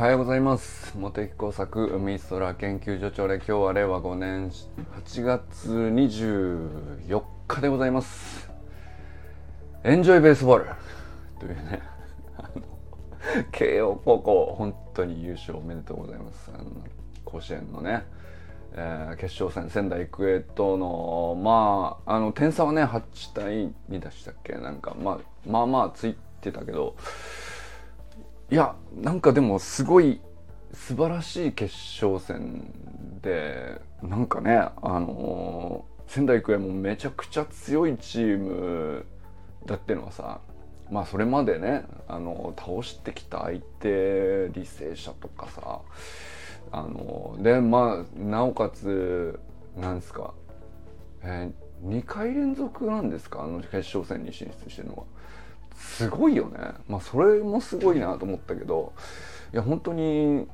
はようございます。茂木工作海空研究所長で今日は令和5年8月24日でございます。エンジョイベースボール。というね慶応高校本当に優勝おめでとうございます。あの甲子園のね、えー、決勝戦仙台育英とのまああの点差はね8対2でしたっけ？なんか、まあ、まあまあついてたけどいやなんかでもすごい素晴らしい決勝戦でなんかねあのー、仙台育英もめちゃくちゃ強いチームだってのはさまあそれまでねあの倒してきた相手履正社とかさあのでまあなおかつなんですか、えー、2回連続なんですか？あの決勝戦に進出してるのは。すごいよね。まあそれもすごいなと思ったけどいや本当に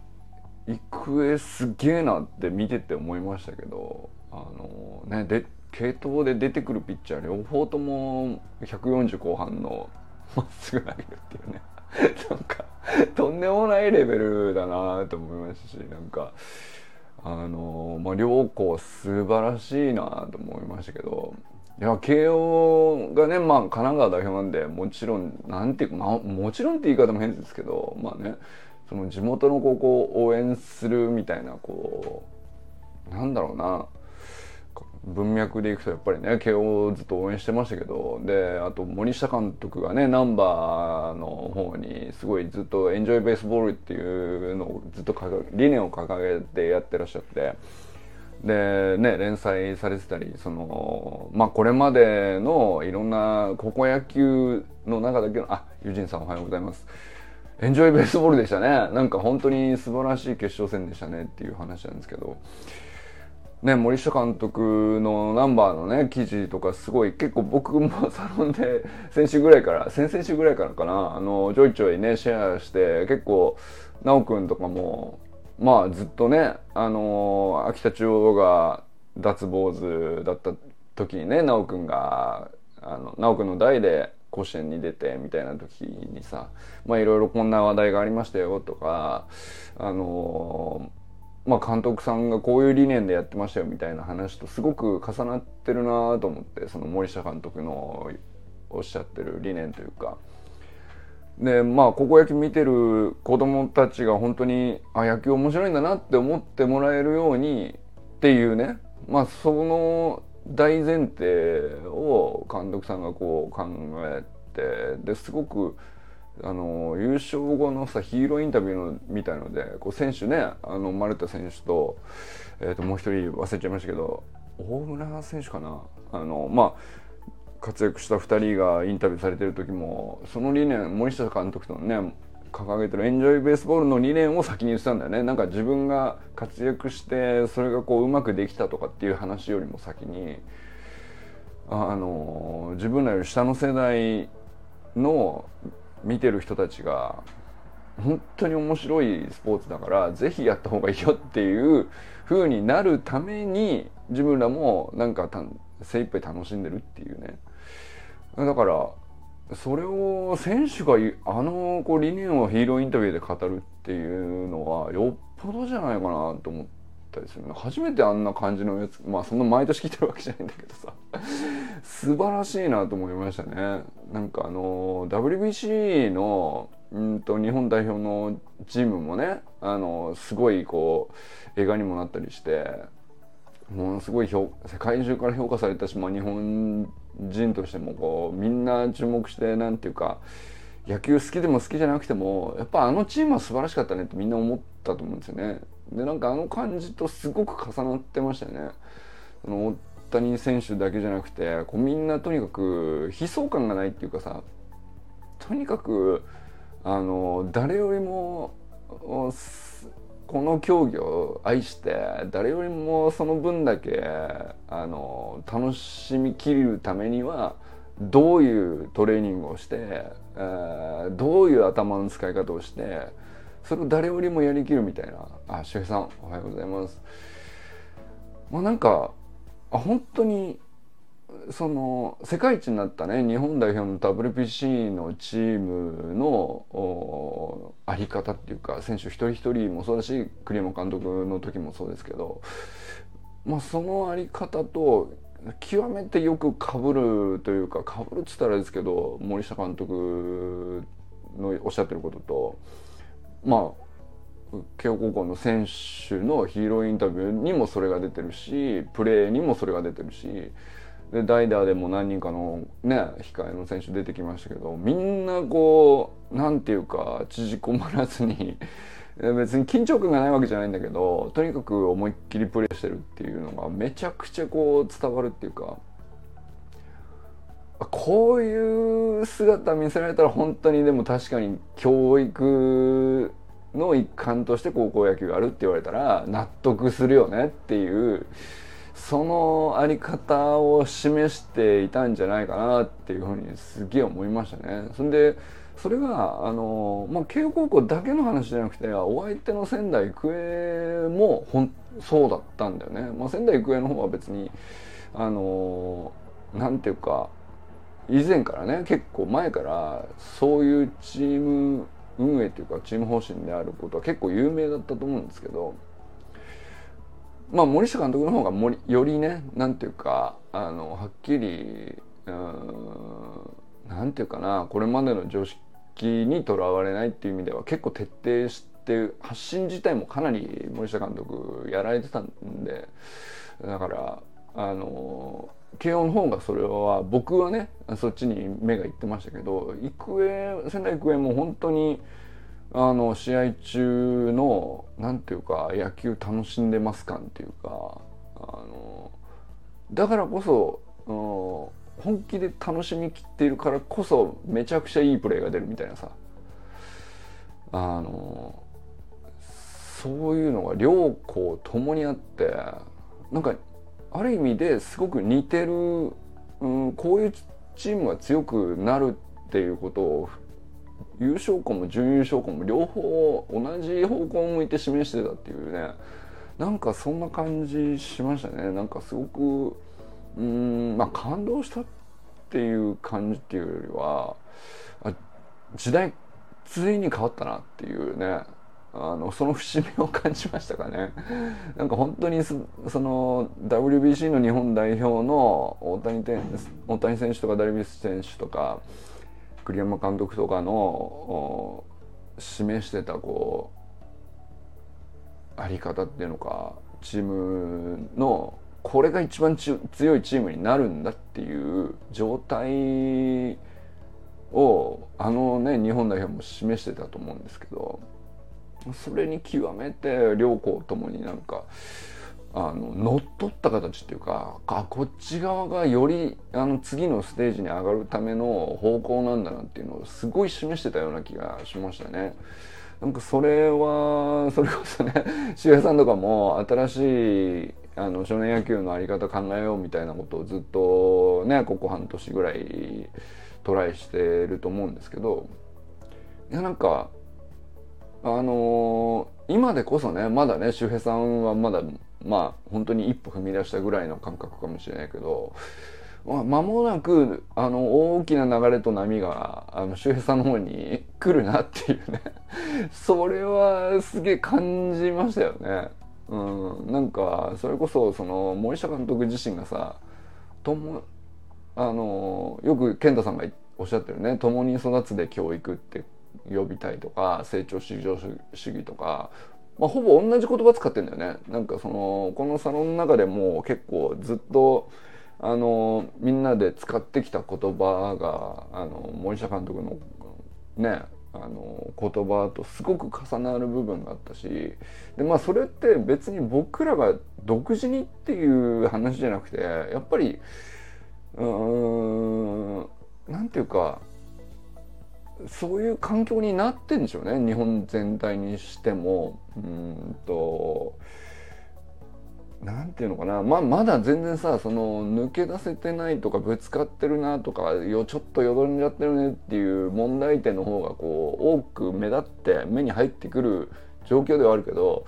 育英すげえなって見てて思いましたけどあのねで系統で出てくるピッチャー両方とも140後半のまっすぐ投げるっていうね。なんかとんでもないレベルだなと思いましたしなんかあのまあ両校素晴らしいなと思いましたけどいや慶応がねまあ神奈川代表なんでもちろんなんていうか、まあ、もちろんって言い方も変ですけどまあねその地元の高校を応援するみたいなこうなんだろうな文脈でいくとやっぱりね慶応をずっと応援してましたけどであと森下監督がねナンバーの方にすごいずっとエンジョイベースボールっていうのをずっと理念を掲げてやってらっしゃって。でね連載されてたりそのまあこれまでのいろんな高校野球の中だけのあユジンさんおはようございます。エンジョイベースボールでしたね。なんか本当に素晴らしい決勝戦でしたねっていう話なんですけど。ね森下監督のナンバーのね記事とかすごい結構僕もサロンで先週ぐらいから先々週ぐらいからかなあのちょいちょいねシェアして結構奈くんとかもまあずっとねあのー、秋田中央が脱坊主だった時にね修くんがあの修くんの代で甲子園に出てみたいな時にさまあいろいろこんな話題がありましたよとかあのー、まあ監督さんがこういう理念でやってましたよみたいな話とすごく重なってるなと思ってその森下監督のおっしゃってる理念というか。でまあ高校野球見てる子供たちが本当にあ野球面白いんだなって思ってもらえるようにっていうね。まあその大前提を監督さんがこう考えてですごくあの優勝後のさヒーローインタビューのみたいのでこう選手ねあの丸田選手と,、えー、ともう一人忘れちゃいましたけど大村選手かな。あのまあ活躍した2人がインタビューされてる時もその理念森下監督とね掲げてるエンジョイベースボールの理念を先に言ってたんだよね。なんか自分が活躍してそれがこううまくできたとかっていう話よりも先にあの自分らより下の世代の見てる人たちが本当に面白いスポーツだからぜひやった方がいいよっていう風になるために自分らもなんか精一杯楽しんでるっていうね。だからそれを選手があのこう理念をヒーローインタビューで語るっていうのはよっぽどじゃないかなと思ったりする初めてあんな感じのやつまあそんな毎年来てるわけじゃないんだけどさ。素晴らしいなと思いましたね。なんかあの WBC のうんと日本代表のチームもねあのすごいこう映画にもなったりしてものすごい世界中から評価されたし、まあ、日本人としてもこうみんな注目してなんていうか野球好きでも好きじゃなくてもやっぱあのチームは素晴らしかったねってみんな思ったと思うんですよね。でなんかあの感じとすごく重なってましたよね。その大谷選手だけじゃなくてこうみんなとにかく悲壮感がないっていうかさとにかくあの誰よりもこの競技を愛して誰よりもその分だけあの楽しみきるためにはどういうトレーニングをして、えー、どういう頭の使い方をしてそれを誰よりもやりきるみたいな。あ周平さんおはようございます。まあなんかあ本当にその世界一になったね日本代表の WPC のチームのあり方っていうか選手一人一人もそうだし栗山監督の時もそうですけど、まあ、そのあり方と極めてよくかぶるというかかぶるっつったらですけど森下監督のおっしゃってることとまあ慶応高校の選手のヒーローインタビューにもそれが出てるしプレーにもそれが出てるしで代打でも何人かのね控えの選手出てきましたけどみんなこうなんていうか縮こまらずに 別に緊張感がないわけじゃないんだけどとにかく思いっきりプレーしてるっていうのがめちゃくちゃこう伝わるっていうかこういう姿見せられたら本当にでも確かに教育の一環として高校野球があるって言われたら納得するよねっていうそのあり方を示していたんじゃないかなっていうふうにすげえ思いましたね。そんでそれがあの、まあ、慶応高校だけの話じゃなくてお相手の仙台育英もほんそうだったんだよね。まあ、仙台育英の方は別にあのなんていうか以前からね結構前からそういうチーム運営っていうかチーム方針であることは結構有名だったと思うんですけどまあ森下監督の方がよりねなんていうかあのはっきりなんていうかなこれまでの常識にとらわれないっていう意味では結構徹底して発信自体もかなり森下監督やられてたんでだからあの慶応の方がそれは僕はねそっちに目がいってましたけど育英仙台育英も本当にあの試合中のなんていうか野球楽しんでます感っていうかあのだからこそうん本気で楽しみきっているからこそめちゃくちゃいいプレーが出るみたいなさ。あのそういうのが両校ともにあってなんかある意味ですごく似てる、うん、こういうチームが強くなるっていうことを優勝校も準優勝校も両方同じ方向を向いて示してたっていうね。なんかそんな感じしましたね。なんかすごくうんまあ感動したっていう感じっていうよりは時代ついに変わったなっていうね。あのその節目を感じましたかね。なんか本当にその WBC の日本代表の大谷大谷選手とかダルビッシュ選手とか栗山監督とかの示してたこうあり方っていうのかチームのこれが一番強いチームになるんだっていう状態をあのね日本代表も示してたと思うんですけどそれに極めて両校ともになんかあの乗っ取った形っていうかあこっち側がよりあの次のステージに上がるための方向なんだなっていうのをすごい示してたような気がしましたね。なんかそれは それこそね周平さんとかも新しいあの少年野球の在り方考えようみたいなことをずっとねここ半年ぐらいトライしてると思うんですけどいやなんかあのー、今でこそねまだね周平さんはまだまあ本当に一歩踏み出したぐらいの感覚かもしれないけど、まあ、間もなくあの大きな流れと波があの周平さんの方に来るなっていうね。それはすげえ感じましたよね。うん、なんかそれこそその森下監督自身がさともあのよく健太さんがおっしゃってるね「共に育つで教育」って呼びたいとか成長至上主義とかまあ、ほぼ同じ言葉使ってんだよね。なんかそのこのサロンの中でも結構ずっとあのみんなで使ってきた言葉があの森下監督のねあの言葉とすごく重なる部分があったしでまあそれって別に僕らが独自にっていう話じゃなくてやっぱりうーんなんていうかそういう環境になってんでしょうね日本全体にしても。うんとなんていうのかな。ままだ全然さその抜け出せてないとかぶつかってるなとかよちょっとよどんじゃってるねっていう問題点の方がこう多く目立って目に入ってくる状況ではあるけど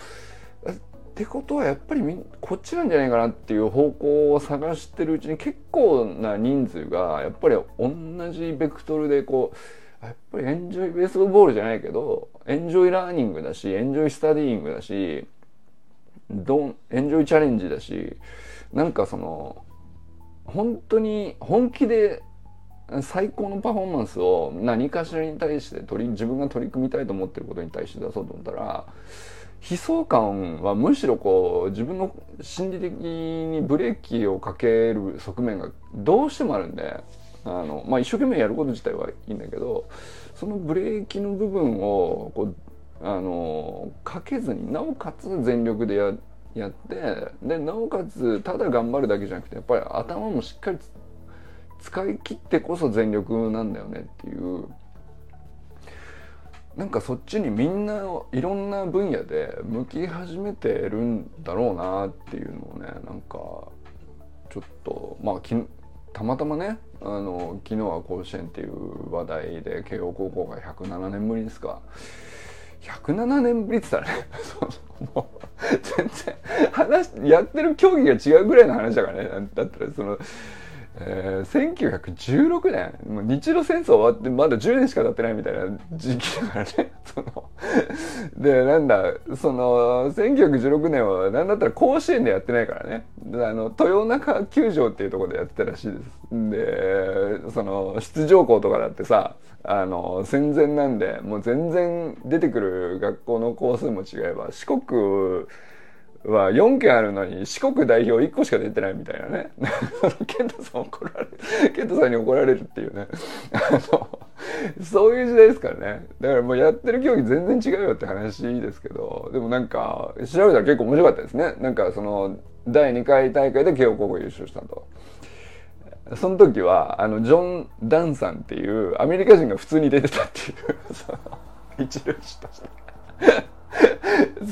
ってことはやっぱりこっちなんじゃないかなっていう方向を探してるうちに結構な人数がやっぱり同じベクトルでこうやっぱりエンジョイベースボールじゃないけどエンジョイラーニングだしエンジョイスタディーングだしドンエンジョイチャレンジだしなんかその本当に本気で最高のパフォーマンスを何かしらに対して取り自分が取り組みたいと思ってることに対して出そうと思ったら悲壮感はむしろこう自分の心理的にブレーキをかける側面がどうしてもあるんであの、まあ、一生懸命やること自体はいいんだけどそのブレーキの部分をこうあのかけずになおかつ全力でややってでなおかつただ頑張るだけじゃなくてやっぱり頭もしっかり使い切ってこそ全力なんだよねっていう。なんかそっちにみんないろんな分野で向き始めてるんだろうなっていうのをねなんかちょっとまあきたまたまねあの昨日は甲子園っていう話題で慶応高校が107年ぶりですか。107年ぶりって言ったらね もう全然話やってる競技が違うぐらいの話だからねだったらそのえー、1916年？もう日露戦争終わってまだ10年しか経ってないみたいな時期だからね。そのでなんだその1916年は何だったら甲子園でやってないからね。あの豊中球場っていうところでやってたらしいです。でその出場校とかだってさあの戦前なんでもう全然出てくる学校の校数も違えば四国は4件あるのに四国代表1個しか出てないみたいなね。ケントさん怒られる。ケントさんに怒られるっていうね。そういう時代ですからね。だからもうやってる競技全然違うよって話ですけどでもなんか調べたら結構面白かったですね。なんかその第2回大会で慶応高校優勝したと。その時はあのジョン・ダンさんっていうアメリカ人が普通に出てたっていう。一塁手として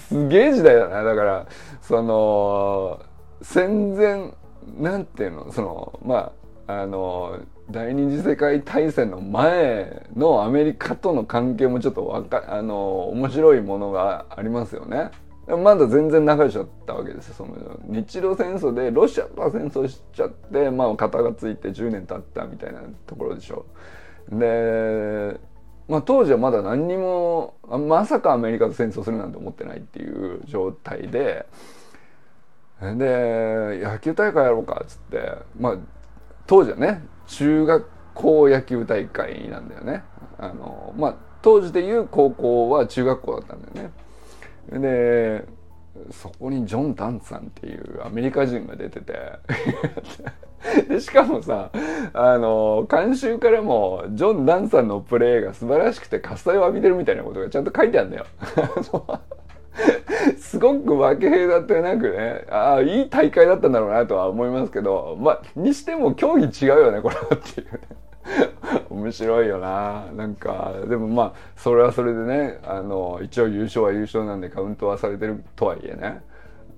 すげえ時代だな。だから、その、戦前、なんていうの、その、まあ、あの、第二次世界大戦の前のアメリカとの関係もちょっとわか、あの、面白いものがありますよね。まだ全然仲良しだったわけですよ。その日露戦争でロシアとは戦争しちゃって、まあ、肩がついて10年経ったみたいなところでしょ。で、まあ、当時はまだ何にもまさかアメリカと戦争するなんて思ってないっていう状態でで野球大会やろうかっつってまあ当時はね中学校野球大会なんだよね。あのまあ当時でいう高校は中学校だったんだよね。でそこにジョン・ダンさんっていうアメリカ人が出てて。でしかもさあの監修からもジョン・ダンさんのプレーが素晴らしくて喝采を浴びてるみたいなことがちゃんと書いてあるんだよ。すごく負けへだってなくねああいい大会だったんだろうなとは思いますけどまあにしても競技違うよねこれはっていうね。面白いよななんかでもまあそれはそれでねあの一応優勝は優勝なんでカウントはされてるとはいえね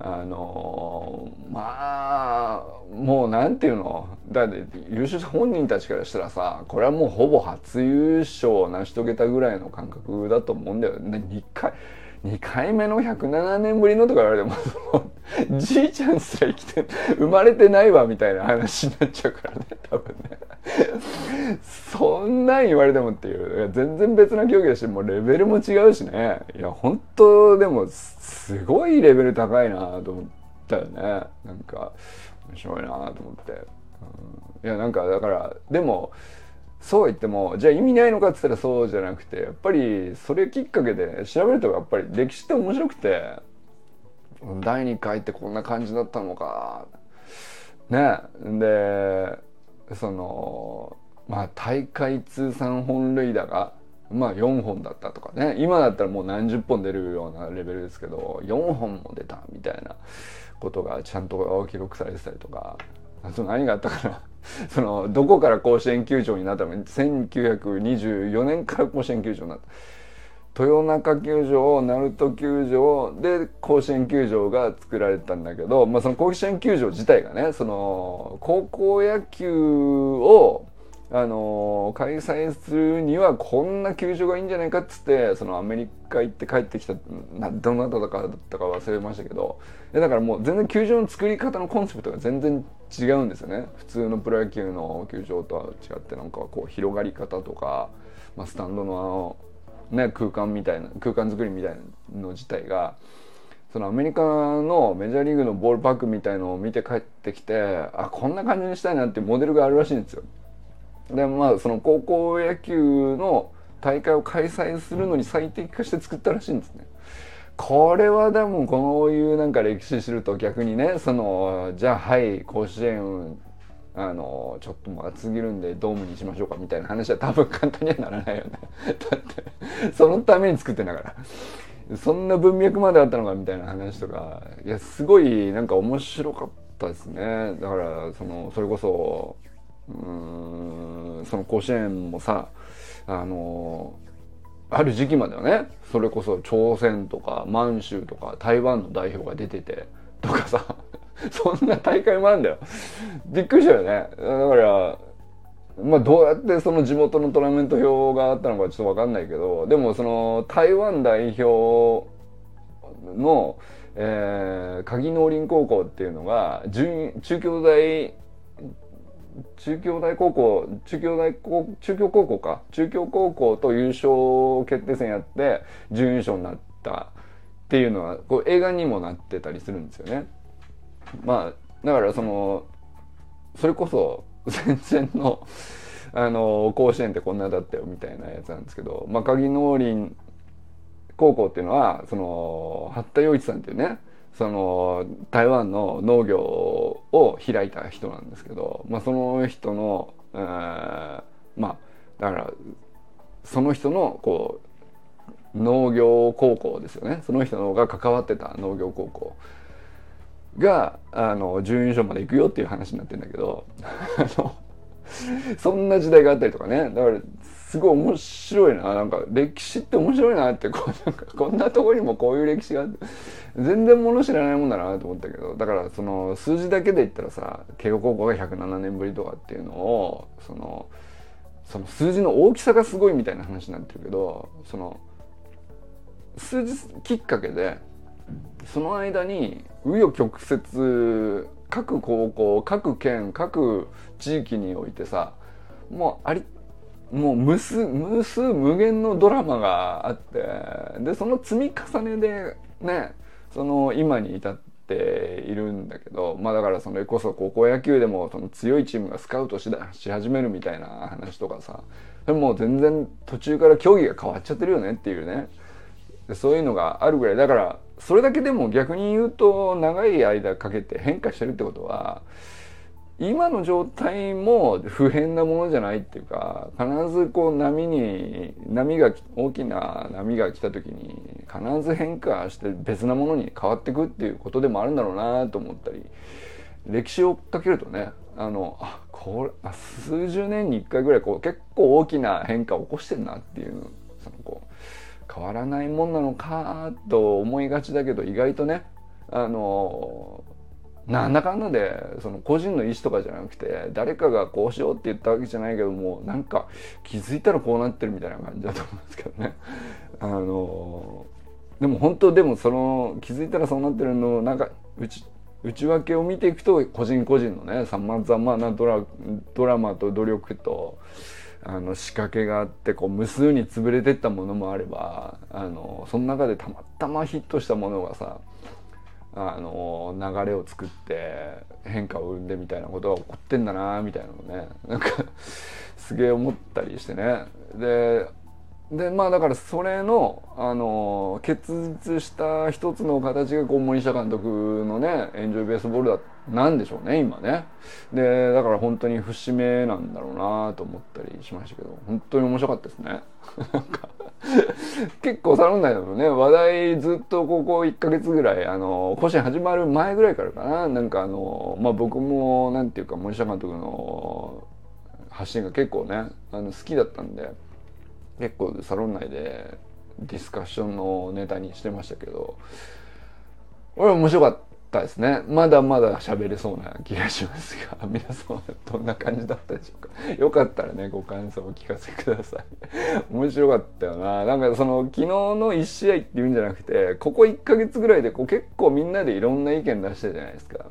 あのまあもうなんていうの？だって優勝者本人たちからしたらさこれはもうほぼ初優勝を成し遂げたぐらいの感覚だと思うんだよね。2回2回目の107年ぶりのとか言われてもじいちゃんすら生きて生まれてないわみたいな話になっちゃうからね多分ね。そんなん言われてもっていう。全然別な競技だしもうレベルも違うしね。いや本当でもすごいレベル高いなと思ったよね。なんか面白いなと思って、うん、いやなんかだからでもそう言ってもじゃあ意味ないのかっつったらそうじゃなくてやっぱりそれきっかけで調べるとやっぱり歴史って面白くて第2回ってこんな感じだったのかね。でそのまあ大会通算本塁打がまあ4本だったとかね。今だったらもう何十本出るようなレベルですけど4本も出たみたいなことがちゃんと記録されてたりとかあと何があったかな。そのどこから甲子園球場になったの？1924年から甲子園球場になった。豊中球場鳴門球場で甲子園球場が作られたんだけど、まあ、その甲子園球場自体がねその高校野球をあの開催するにはこんな球場がいいんじゃないかっつってそのアメリカ行って帰ってきたなどなただかだったか忘れましたけど。だからもう全然球場の作り方のコンセプトが全然違うんですよね普通のプロ野球の球場とは違ってなんかこう広がり方とか、まあ、スタンドのあの、ね、空間みたいな空間作りみたいなの自体がそのアメリカのメジャーリーグのボールパックみたいのを見て帰ってきてあこんな感じにしたいなっていうモデルがあるらしいんですよ。でまあその高校野球の大会を開催するのに最適化して作ったらしいんですね。これはでもこういうなんか歴史知ると逆にねそのじゃあはい甲子園あのちょっともう暑すぎるんでドームにしましょうかみたいな話は多分簡単にはならないよね。だってそのために作ってんだから。そんな文脈まであったのかみたいな話とか。いやすごいなんか面白かったですね。だからそのそれこそうんその甲子園もさあのある時期まではねそれこそ朝鮮とか満州とか台湾の代表が出ててとかさ そんな大会もあるんだよ。びっくりしたよね。だからまあどうやってその地元のトーナメント表があったのかちょっと分かんないけどでもその台湾代表の、えー、鍵農林高校っていうのが中京大中京大高校中京大高中京高校か中京高校と優勝決定戦やって準優勝になったっていうのはこう映画にもなってたりするんですよね。まあだからそのそれこそ 戦前のあの甲子園ってこんなだったよみたいなやつなんですけど、まあ、鍵農林高校っていうのはその八田洋一さんっていうねその台湾の農業を開いた人なんですけど、まあ、その人の、えー、まあだからその人のこう農業高校ですよね。その人のが関わってた農業高校があの準優勝まで行くよっていう話になってるんだけど そんな時代があったりとかね。だからすごい面白いな。なんか歴史って面白いなってこうなんかこんなとこにもこういう歴史があって全然物知らないもんだなと思ったけど。だからその数字だけで言ったらさ慶応高校が107年ぶりとかっていうのをそのその数字の大きさがすごいみたいな話になってるけどその数字きっかけでその間に紆余曲折各高校各県各地域においてさもうありもう無数無数無限のドラマがあってでその積み重ねでねその今に至っているんだけどまあだからそれこそ高校野球でもその強いチームがスカウトしし始めるみたいな話とかさでもう全然途中から競技が変わっちゃってるよねっていうね。そういうのがあるぐらい。だからそれだけでも逆に言うと長い間かけて変化してるってことは今の状態も不変なものじゃないっていうか必ずこう波に波が大きな波が来た時に必ず変化して別なものに変わっていくっていうことでもあるんだろうなと思ったり歴史を追っかけるとねあのあこれあ数十年に1回ぐらいこう結構大きな変化を起こしてんなっていうそのこう変わらないもんなのかと思いがちだけど意外とねあのなんだかんだでその個人の意思とかじゃなくて誰かがこうしようって言ったわけじゃないけどもなんか気づいたらこうなってるみたいな感じだと思うんですけどね。あのでも本当でもその気づいたらそうなってるのなんか内内訳を見ていくと個人個人のねさまざまなドラドラマと努力とあの仕掛けがあってこう無数に潰れてったものもあればあのその中でたまたまヒットしたものがさあの流れを作って変化を生んでみたいなことが起こってんだなみたいなのねなんか すげえ思ったりしてね。ででまあだからそれのあの結実した一つの形がこう森下監督のねエンジョイベースボールだったなんでしょうね今ね。でだから本当に節目なんだろうなと思ったりしましたけど本当に面白かったですね。結構サロン内だとね話題ずっとここ1ヶ月ぐらいあの甲子園始まる前ぐらいからかな。なんかあのまあ僕もなんていうか森下監督の発信が結構ねあの好きだったんで結構サロン内でディスカッションのネタにしてましたけど俺面白かっったですね。まだまだ喋れそうな気がしますが。皆さんはどんな感じだったでしょうか。よかったらねご感想をお聞かせください。面白かったよな。なんかその昨日の1試合っていうんじゃなくてここ1ヶ月ぐらいでこう結構みんなでいろんな意見出してるじゃないですか。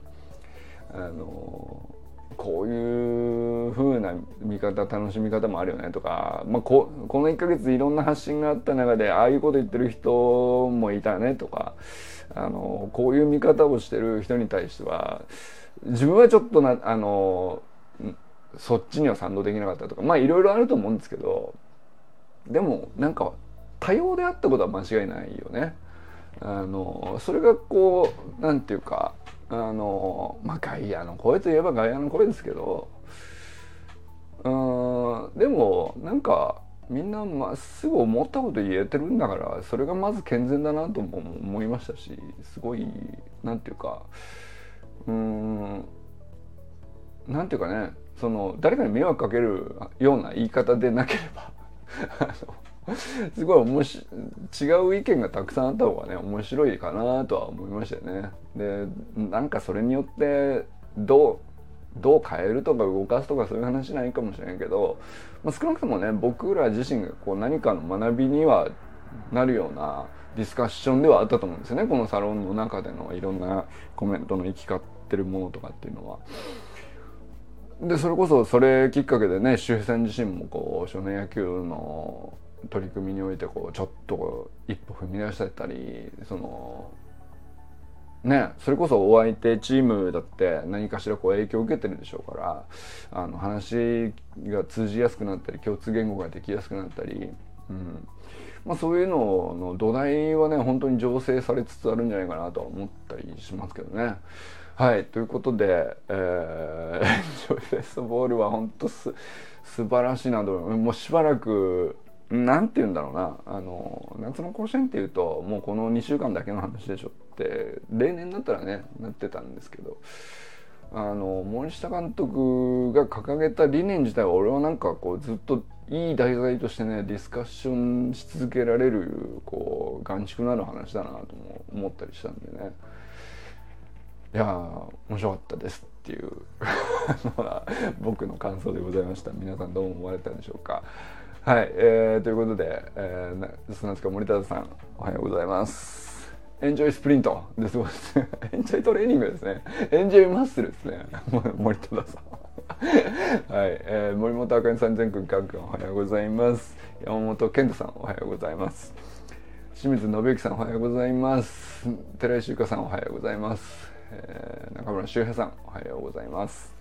あのこういう風な見方楽しみ方もあるよねとか、まあ、ここの1ヶ月いろんな発信があった中でああいうこと言ってる人もいたねとかあのこういう見方をしてる人に対しては自分はちょっとなあのそっちには賛同できなかったとかまあいろいろあると思うんですけどでもなんか多様であったことは間違いないよね。あのそれがこうなんていうかあのまあ外野の声といえば外野の声ですけどうんでもなんかみんなまっすぐ思ったこと言えてるんだからそれがまず健全だなとも思いましたしすごいなんていうかうんなんていうかねその誰かに迷惑かけるような言い方でなければ すごい面白違う意見がたくさんあった方がね面白いかなとは思いましたよね。でなんかそれによってどうどう変えるとか動かすとかそういう話ないかもしれないけど、まあ、少なくともね僕ら自身がこう何かの学びにはなるようなディスカッションではあったと思うんですよねこのサロンの中でのいろんなコメントの行き交ってるものとかっていうのは。でそれこそそれきっかけでね周平さん自身もこう少年野球の取り組みにおいてこうちょっと一歩踏み出したりそのねそれこそお相手チームだって何かしらこう影響を受けてるでしょうからあの話が通じやすくなったり共通言語ができやすくなったり、うんまあ、そういうのの土台はね本当に醸成されつつあるんじゃないかなとは思ったりしますけどね。はいということで、えー、ジョイフェストボールは本当す素晴らしいなともうしばらくなんて言うんだろうな。あの夏の甲子園っていうともうこの2週間だけの話でしょって例年だったらねなってたんですけどあの森下監督が掲げた理念自体は俺はなんかこうずっといい題材としてねディスカッションし続けられるこう眼蓄のある話だなとも思ったりしたんでね。いや面白かったですっていう 僕の感想でございました。皆さんどう思われたでしょうか。はい、えー、ということで、えー、砂塚森田さんおはようございます。エンジョイスプリントです。ごいですね。エンジョイトレーニングですね。エンジョイマッスルですね森田さん。はい、えー、森本あかりさん全国各君おはようございます。山本健太さんおはようございます。清水信之さんおはようございます。寺井修香さんおはようございます、えー、中村修平さんおはようございます。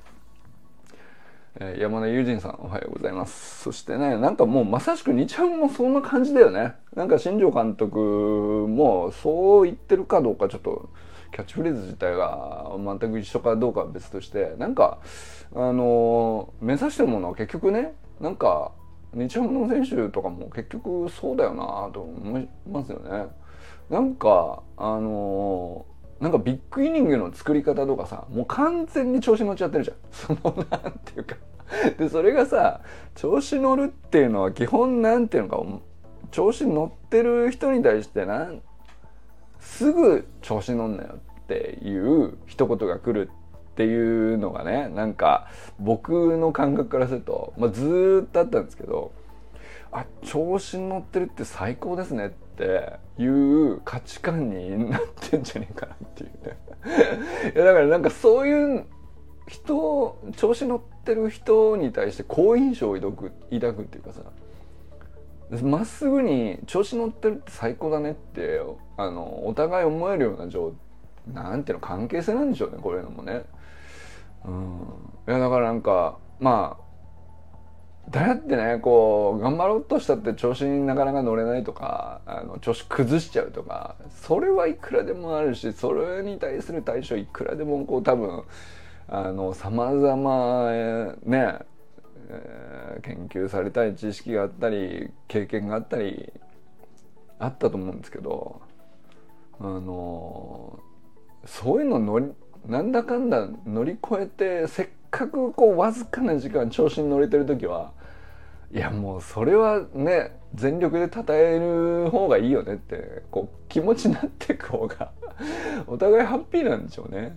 え山田友人さんおはようございますそしてねなんかもうまさしく2ちゃんもそんな感じだよねなんか新庄監督もそう言ってるかどうかちょっとキャッチフレーズ自体が全く一緒かどうかは別としてなんかあの目指してるものは結局ねなんか日ハムの選手とかも結局そうだよなと思いますよね。なんかあのなんかビッグイニングの作り方とかさもう完全に調子乗っちゃってるじゃん。そのなんていうか。でそれがさ調子乗るっていうのは基本なんていうのか調子乗ってる人に対してなんすぐ調子乗んなよっていう一言が来るっていうのがねなんか僕の感覚からすると、まあ、ずっとあったんですけどあ調子乗ってるって最高ですねっていう価値観になってんじゃねえかなっていうね いやだからなんかそういう人調子乗ってる人に対して好印象を抱く抱くっていうかさまっすぐに調子乗ってるって最高だねってあのお互い思えるような状なんていうの関係性なんでしょうねこういうのもね。うん、いやだからなんかまあ誰ってねこう頑張ろうとしたって調子になかなか乗れないとかあの調子崩しちゃうとかそれはいくらでもあるしそれに対する対処いくらでもこう多分あの様々ね、えー、研究されたい知識があったり経験があったりあったと思うんですけどあのそういうの乗りなんだかんだ乗り越えてせっかくこうわずかな時間調子に乗れてる時はいやもうそれはね全力で称える方がいいよねってこう気持ちになっていく方がお互いハッピーなんでしょうね、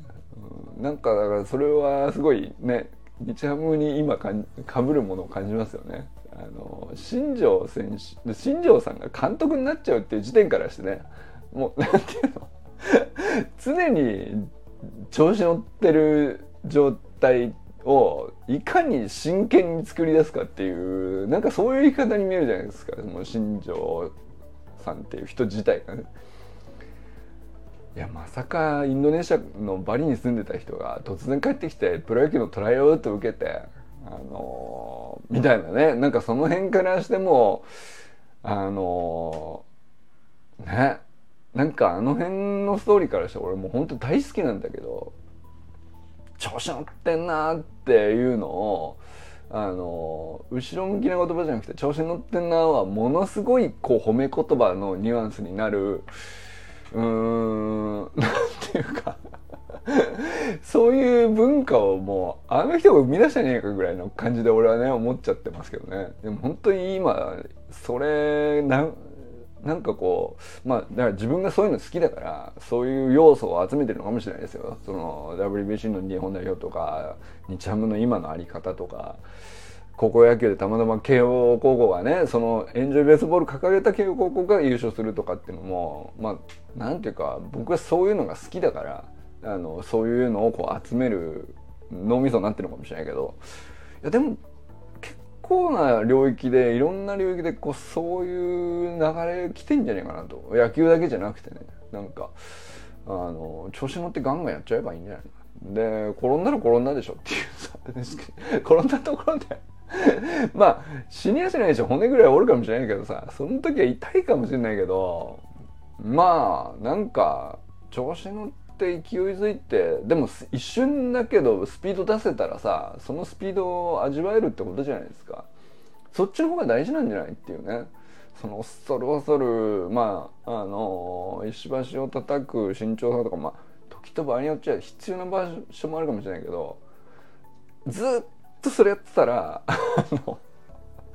うん、なんかだからそれはすごいね日ハムに今かぶるものを感じますよね。あの新庄選手新庄さんが監督になっちゃうっていう時点からしてねもうなんていうの常に調子乗ってる状態をいかに真剣に作り出すかっていうなんかそういう言い方に見えるじゃないですか。もう新庄さんっていう人自体がね。いやまさかインドネシアのバリに住んでた人が突然帰ってきてプロ野球のトライアウト受けてあのー、みたいなね。なんかその辺からしてもあのー、ね。なんかあの辺のストーリーからして俺もう本当大好きなんだけど。調子乗ってんなっていうのをあの後ろ向きな言葉じゃなくて調子乗ってんなはものすごいこう褒め言葉のニュアンスになるうーんなんていうかそういう文化をもうあの人が生み出したんじゃないかぐらいの感じで俺はね思っちゃってますけどね。でも本当に今それなんかこうまあだから自分がそういうの好きだからそういう要素を集めてるのかもしれないですよ。その WBC の日本代表とか日ハムの今の在り方とか高校野球でたまたま慶応高校がねそのエンジョイベースボール掲げた慶応高校が優勝するとかっていうのもまあなんていうか僕はそういうのが好きだからあのそういうのをこう集める脳みそになってるのかもしれないけどいやでも構な領域でいろんな領域でこうそういう流れ来てんじゃねえかなと。野球だけじゃなくてね。なんかあの調子乗ってガンガンやっちゃえばいいんじゃないの。で転んだら転んだでしょっていうさ 転んだところで。まあ死にやしないでしょ骨ぐらい折るかもしれないけどさその時は痛いかもしれないけどまあなんか調子乗ってって勢いづいてでも一瞬だけどスピード出せたらさそのスピードを味わえるってことじゃないですか。そっちの方が大事なんじゃないっていうね。その恐る恐るまああの石橋を叩く慎重さとかまあ時と場合によっちゃ必要な場所もあるかもしれないけどずっとそれやってたらあの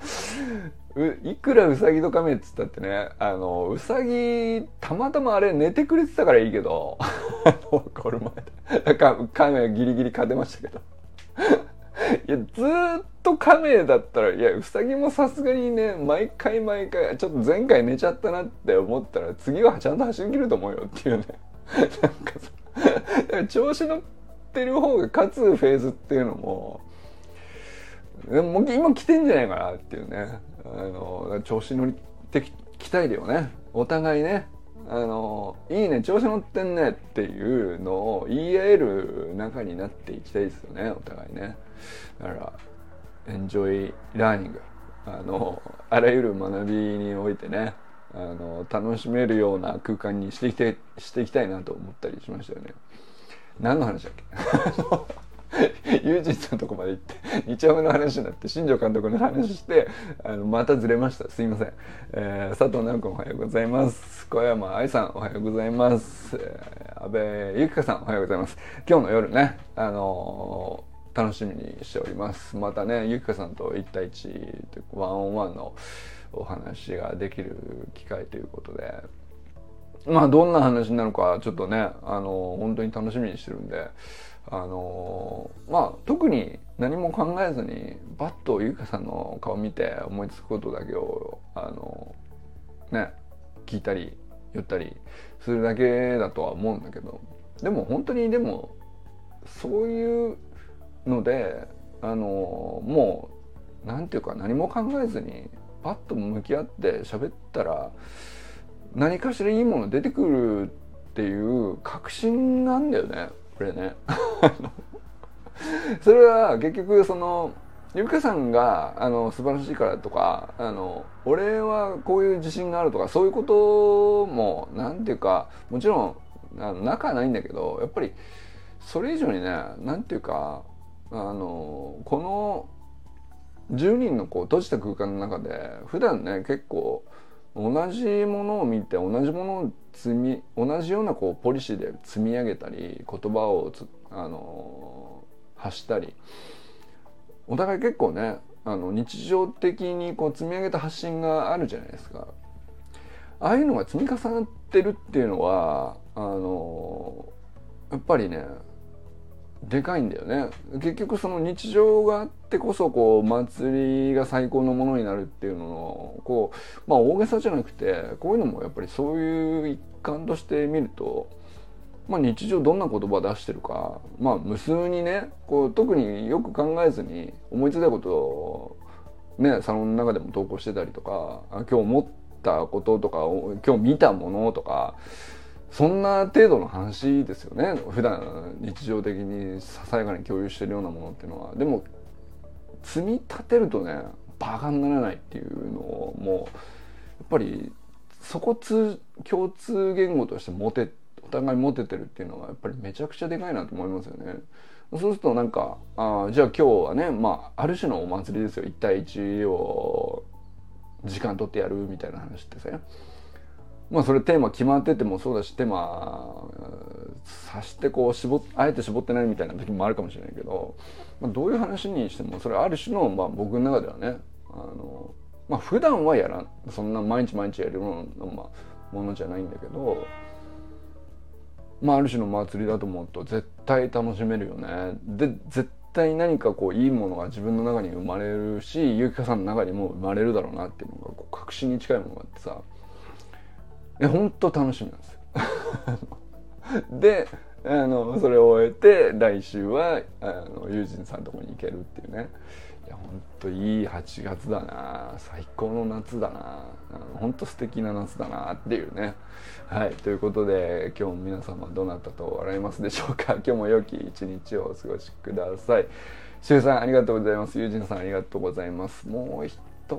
いくらウサギとカメっつったってねあのウサギたまたまあれ寝てくれてたからいいけど これ前かカメギリギリ勝てましたけど。いやずっとカメだったらいやウサギもさすがにね毎回毎回ちょっと前回寝ちゃったなって思ったら次はちゃんと走り切ると思うよっていうね。なんかさ調子乗ってる方が勝つフェーズっていうのももう今来てんじゃないかなっていうね。あの調子乗ってきたいだよね。お互いね。あのいいね。調子乗ってんねっていうのを言い合える仲になっていきたいですよね。お互いね。だからエンジョイラーニングあのあらゆる学びにおいてね。あの楽しめるような空間にしてきたいしていきたいなと思ったりしましたよね。何の話だっけ？ユージさんのとこまで行って2丁目の話になって新庄監督の話してあのまたずれました。すいません、えー、佐藤直子おはようございます。小山愛さんおはようございます、えー、安倍ゆきかさんおはようございます。今日の夜ねあのー、楽しみにしております。またねゆきかさんと1対1ワンオンワンのお話ができる機会ということで。まあどんな話なのかちょっとねあの本当に楽しみにしてるんであのまあ特に何も考えずにバッとゆかさんの顔見て思いつくことだけをあのね聞いたり言ったりするだけだとは思うんだけどでも本当にでもそういうのであのもう何て言うか何も考えずにパッと向き合って喋ったら何かしらいいもの出てくるっていう確信なんだよね。これね。それは結局そのゆかさんがあの素晴らしいからとかあの俺はこういう自信があるとかそういうこともなんていうかもちろんあの仲はないんだけどやっぱりそれ以上にねなんていうかあのこの10人のこう閉じた空間の中で普段ね結構同じものを見て同じものを積み同じようなこうポリシーで積み上げたり言葉をあの発したり。お互い結構ねあの日常的にこう積み上げた発信があるじゃないですか。ああいうのが積み重なってるっていうのはあのやっぱりねでかいんだよね。結局その日常があってこそこう祭りが最高のものになるっていうののこうまあ大げさじゃなくてこういうのもやっぱりそういう一環として見るとまあ、日常どんな言葉出してるか、まあ、無数にねこう特によく考えずに思いついたことを、ね、サロンの中でも投稿してたりとか今日思ったこととか今日見たものとかそんな程度の話ですよね普段日常的にささやかに共有してるようなものっていうのは。でも積み立てるとねバカにならないっていうのをもうやっぱりそこ通共通言語として持てお互い持ててるっていうのはやっぱりめちゃくちゃでかいなと思いますよね。そうするとなんかあじゃあ今日はねまあある種のお祭りですよ1対1を時間取ってやるみたいな話ってさまあそれテーマ決まっててもそうだしテーマさしてこう絞あえて絞ってないみたいな時もあるかもしれないけど、まあ、どういう話にしてもそれある種の、まあ、僕の中ではねあのまあ普段はやらんそんな毎日毎日やるような、まあ、ものじゃないんだけどまあ、ある種の祭りだと思うと絶対楽しめるよね。で絶対何かこういいものが自分の中に生まれるしゆきかさんの中にも生まれるだろうなっていうのがこう確信に近いものがあってさえ本当楽しみなんですよ。であのそれを終えて来週はあの友人さんのとこに行けるっていうね。いや本当いい8月だな。最高の夏だな。本当素敵な夏だなっていうね。はいということで今日も皆様どなたと笑いますでしょうか。今日も良き一日をお過ごしください。しゅうさんありがとうございます。友人さんありがとうございます。もう一方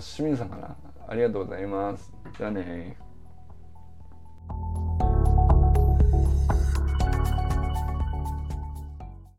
清水さんかな。ありがとうございます。じゃあね